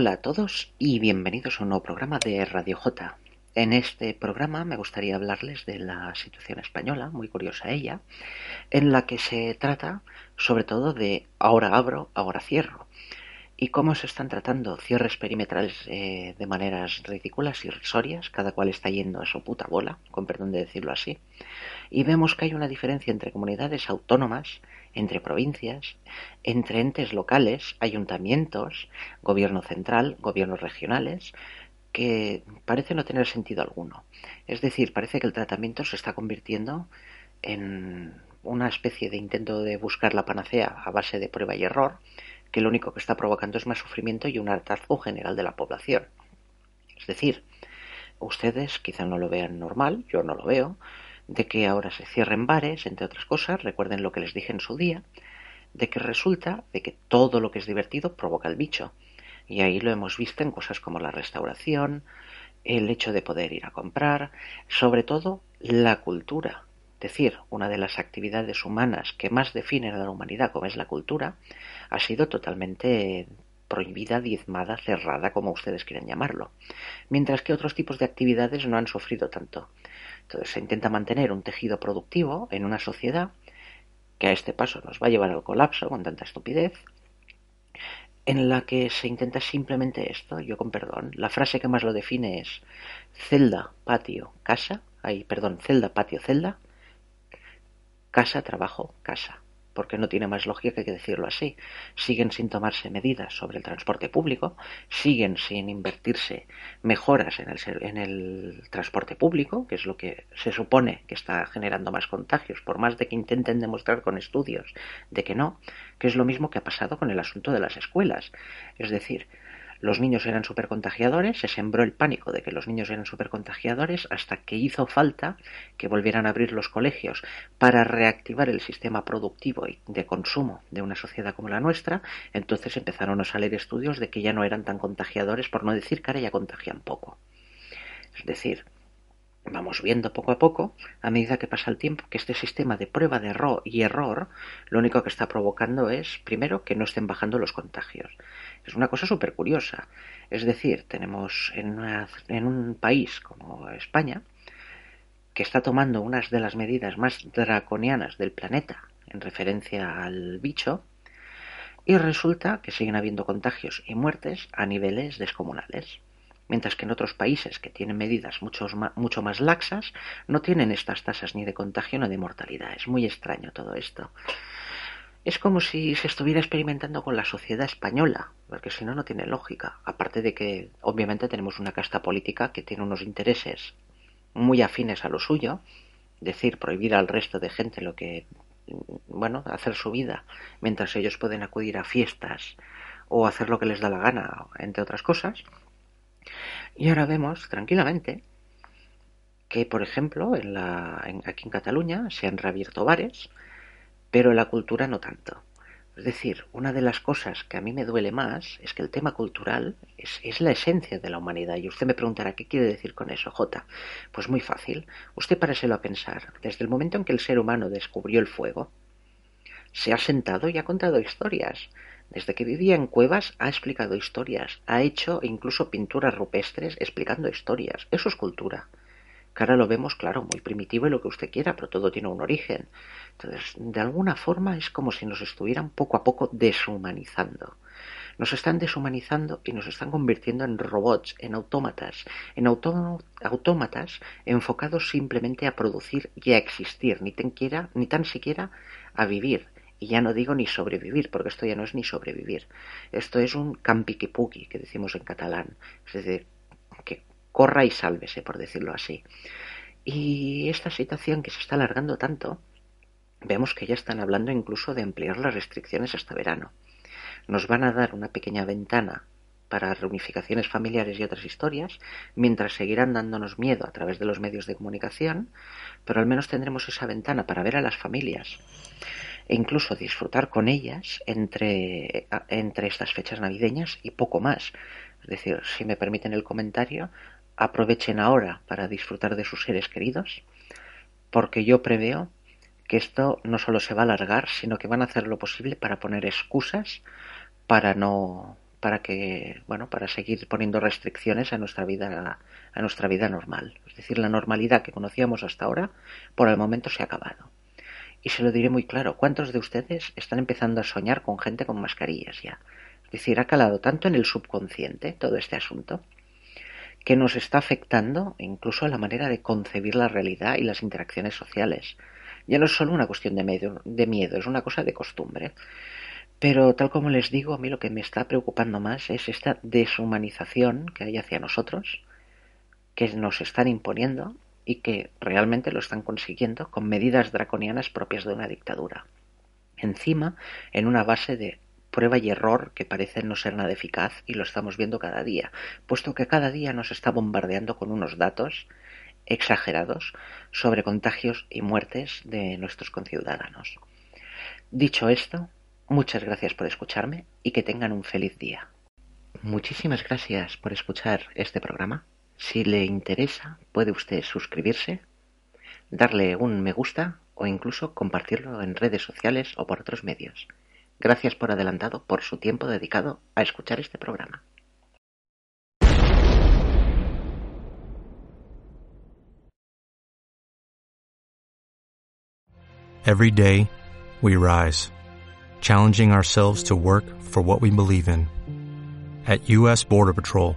Hola a todos y bienvenidos a un nuevo programa de Radio J. En este programa me gustaría hablarles de la situación española, muy curiosa ella, en la que se trata sobre todo de ahora abro, ahora cierro, y cómo se están tratando cierres perimetrales eh, de maneras ridículas y risorias, cada cual está yendo a su puta bola, con perdón de decirlo así, y vemos que hay una diferencia entre comunidades autónomas, entre provincias, entre entes locales, ayuntamientos, gobierno central, gobiernos regionales, que parece no tener sentido alguno. Es decir, parece que el tratamiento se está convirtiendo en una especie de intento de buscar la panacea a base de prueba y error, que lo único que está provocando es más sufrimiento y un hartazgo general de la población. Es decir, ustedes quizá no lo vean normal, yo no lo veo, de que ahora se cierren bares, entre otras cosas, recuerden lo que les dije en su día, de que resulta de que todo lo que es divertido provoca el bicho. Y ahí lo hemos visto en cosas como la restauración, el hecho de poder ir a comprar, sobre todo la cultura. Es decir, una de las actividades humanas que más definen a la humanidad, como es la cultura, ha sido totalmente prohibida, diezmada, cerrada, como ustedes quieran llamarlo. Mientras que otros tipos de actividades no han sufrido tanto. Entonces se intenta mantener un tejido productivo en una sociedad que a este paso nos va a llevar al colapso con tanta estupidez, en la que se intenta simplemente esto, yo con perdón, la frase que más lo define es celda, patio, casa, ahí, perdón, celda, patio, celda, casa, trabajo, casa porque no tiene más lógica que decirlo así. Siguen sin tomarse medidas sobre el transporte público, siguen sin invertirse mejoras en el, en el transporte público, que es lo que se supone que está generando más contagios, por más de que intenten demostrar con estudios de que no, que es lo mismo que ha pasado con el asunto de las escuelas. Es decir, los niños eran supercontagiadores, se sembró el pánico de que los niños eran supercontagiadores hasta que hizo falta que volvieran a abrir los colegios para reactivar el sistema productivo y de consumo de una sociedad como la nuestra, entonces empezaron a salir estudios de que ya no eran tan contagiadores, por no decir que ahora ya contagian poco. Es decir, vamos viendo poco a poco, a medida que pasa el tiempo, que este sistema de prueba de error y error lo único que está provocando es, primero, que no estén bajando los contagios. Es una cosa súper curiosa. Es decir, tenemos en, en un país como España, que está tomando unas de las medidas más draconianas del planeta en referencia al bicho, y resulta que siguen habiendo contagios y muertes a niveles descomunales mientras que en otros países que tienen medidas mucho, mucho más laxas no tienen estas tasas ni de contagio ni de mortalidad. Es muy extraño todo esto. Es como si se estuviera experimentando con la sociedad española, porque si no, no tiene lógica. Aparte de que, obviamente, tenemos una casta política que tiene unos intereses muy afines a lo suyo, decir, prohibir al resto de gente lo que, bueno, hacer su vida, mientras ellos pueden acudir a fiestas o hacer lo que les da la gana, entre otras cosas. Y ahora vemos tranquilamente que, por ejemplo, en la, aquí en Cataluña se han reabierto bares, pero la cultura no tanto. Es decir, una de las cosas que a mí me duele más es que el tema cultural es, es, la esencia de la humanidad. Y usted me preguntará, ¿qué quiere decir con eso, J? Pues muy fácil. Usted páraselo a pensar. Desde el momento en que el ser humano descubrió el fuego, se ha sentado y ha contado historias. Desde que vivía en cuevas ha explicado historias, ha hecho incluso pinturas rupestres explicando historias. Eso es cultura. Que ahora lo vemos, claro, muy primitivo y lo que usted quiera, pero todo tiene un origen. Entonces, de alguna forma es como si nos estuvieran poco a poco deshumanizando. Nos están deshumanizando y nos están convirtiendo en robots, en autómatas, en autómatas enfocados simplemente a producir y a existir, ni tan, quiera, ni tan siquiera a vivir. Y ya no digo ni sobrevivir, porque esto ya no es ni sobrevivir. Esto es un campiquipuqui, que decimos en catalán. Es decir, que corra y sálvese, por decirlo así. Y esta situación que se está alargando tanto, vemos que ya están hablando incluso de ampliar las restricciones hasta verano. Nos van a dar una pequeña ventana para reunificaciones familiares y otras historias, mientras seguirán dándonos miedo a través de los medios de comunicación, pero al menos tendremos esa ventana para ver a las familias e incluso disfrutar con ellas entre, entre estas fechas navideñas y poco más. Es decir, si me permiten el comentario, aprovechen ahora para disfrutar de sus seres queridos, porque yo preveo que esto no solo se va a alargar, sino que van a hacer lo posible para poner excusas para no para que bueno para seguir poniendo restricciones a nuestra vida a nuestra vida normal es decir la normalidad que conocíamos hasta ahora por el momento se ha acabado y se lo diré muy claro cuántos de ustedes están empezando a soñar con gente con mascarillas ya es decir ha calado tanto en el subconsciente todo este asunto que nos está afectando incluso a la manera de concebir la realidad y las interacciones sociales. Ya no es solo una cuestión de, de miedo es una cosa de costumbre. Pero tal como les digo, a mí lo que me está preocupando más es esta deshumanización que hay hacia nosotros, que nos están imponiendo y que realmente lo están consiguiendo con medidas draconianas propias de una dictadura. Encima, en una base de prueba y error que parece no ser nada eficaz y lo estamos viendo cada día, puesto que cada día nos está bombardeando con unos datos exagerados sobre contagios y muertes de nuestros conciudadanos. Dicho esto, Muchas gracias por escucharme y que tengan un feliz día. Muchísimas gracias por escuchar este programa. Si le interesa, puede usted suscribirse, darle un me gusta o incluso compartirlo en redes sociales o por otros medios. Gracias por adelantado por su tiempo dedicado a escuchar este programa. Every day we rise challenging ourselves to work for what we believe in. At U.S. Border Patrol,